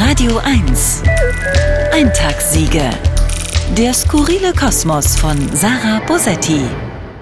Radio 1. Eintagssiege. Der skurrile Kosmos von Sarah Bosetti.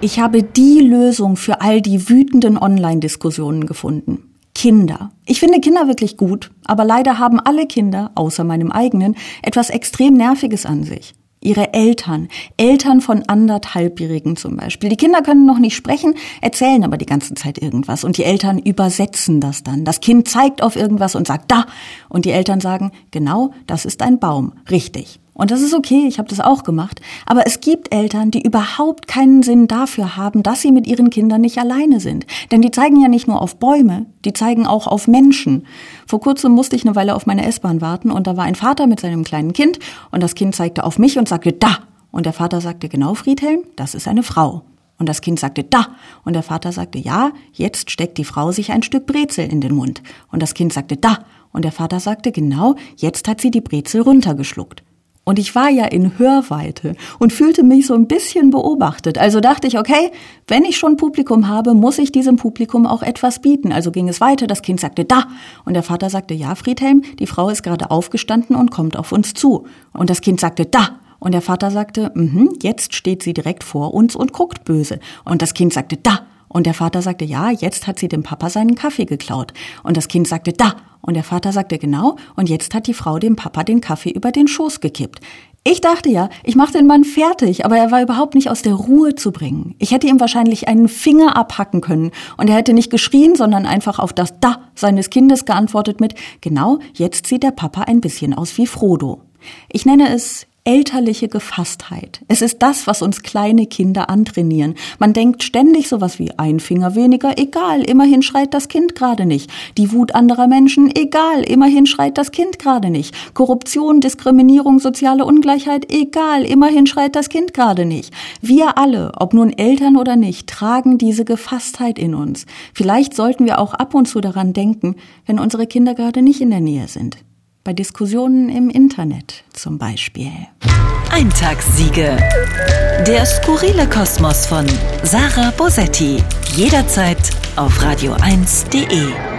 Ich habe die Lösung für all die wütenden Online-Diskussionen gefunden. Kinder. Ich finde Kinder wirklich gut, aber leider haben alle Kinder, außer meinem eigenen, etwas extrem Nerviges an sich ihre Eltern, Eltern von anderthalbjährigen zum Beispiel. Die Kinder können noch nicht sprechen, erzählen aber die ganze Zeit irgendwas und die Eltern übersetzen das dann. Das Kind zeigt auf irgendwas und sagt da und die Eltern sagen, genau, das ist ein Baum, richtig. Und das ist okay, ich habe das auch gemacht. Aber es gibt Eltern, die überhaupt keinen Sinn dafür haben, dass sie mit ihren Kindern nicht alleine sind. Denn die zeigen ja nicht nur auf Bäume, die zeigen auch auf Menschen. Vor kurzem musste ich eine Weile auf meine S-Bahn warten und da war ein Vater mit seinem kleinen Kind und das Kind zeigte auf mich und sagte da. Und der Vater sagte, genau, Friedhelm, das ist eine Frau. Und das Kind sagte, da. Und der Vater sagte, ja, jetzt steckt die Frau sich ein Stück Brezel in den Mund. Und das Kind sagte, da. Und der Vater sagte, genau, jetzt hat sie die Brezel runtergeschluckt. Und ich war ja in Hörweite und fühlte mich so ein bisschen beobachtet. Also dachte ich, okay, wenn ich schon Publikum habe, muss ich diesem Publikum auch etwas bieten. Also ging es weiter, das Kind sagte da. Und der Vater sagte, ja, Friedhelm, die Frau ist gerade aufgestanden und kommt auf uns zu. Und das Kind sagte da. Und der Vater sagte, mhm, jetzt steht sie direkt vor uns und guckt böse. Und das Kind sagte da. Und der Vater sagte, ja, jetzt hat sie dem Papa seinen Kaffee geklaut. Und das Kind sagte da. Und der Vater sagte genau, und jetzt hat die Frau dem Papa den Kaffee über den Schoß gekippt. Ich dachte ja, ich mache den Mann fertig, aber er war überhaupt nicht aus der Ruhe zu bringen. Ich hätte ihm wahrscheinlich einen Finger abhacken können und er hätte nicht geschrien, sondern einfach auf das Da seines Kindes geantwortet mit, genau, jetzt sieht der Papa ein bisschen aus wie Frodo. Ich nenne es elterliche Gefasstheit. Es ist das, was uns kleine Kinder antrainieren. Man denkt ständig sowas wie ein Finger weniger, egal, immerhin schreit das Kind gerade nicht. Die Wut anderer Menschen, egal, immerhin schreit das Kind gerade nicht. Korruption, Diskriminierung, soziale Ungleichheit, egal, immerhin schreit das Kind gerade nicht. Wir alle, ob nun Eltern oder nicht, tragen diese Gefasstheit in uns. Vielleicht sollten wir auch ab und zu daran denken, wenn unsere Kinder gerade nicht in der Nähe sind bei Diskussionen im Internet zum Beispiel. Eintagssiege. Der skurrile Kosmos von Sarah Bosetti. Jederzeit auf radio1.de.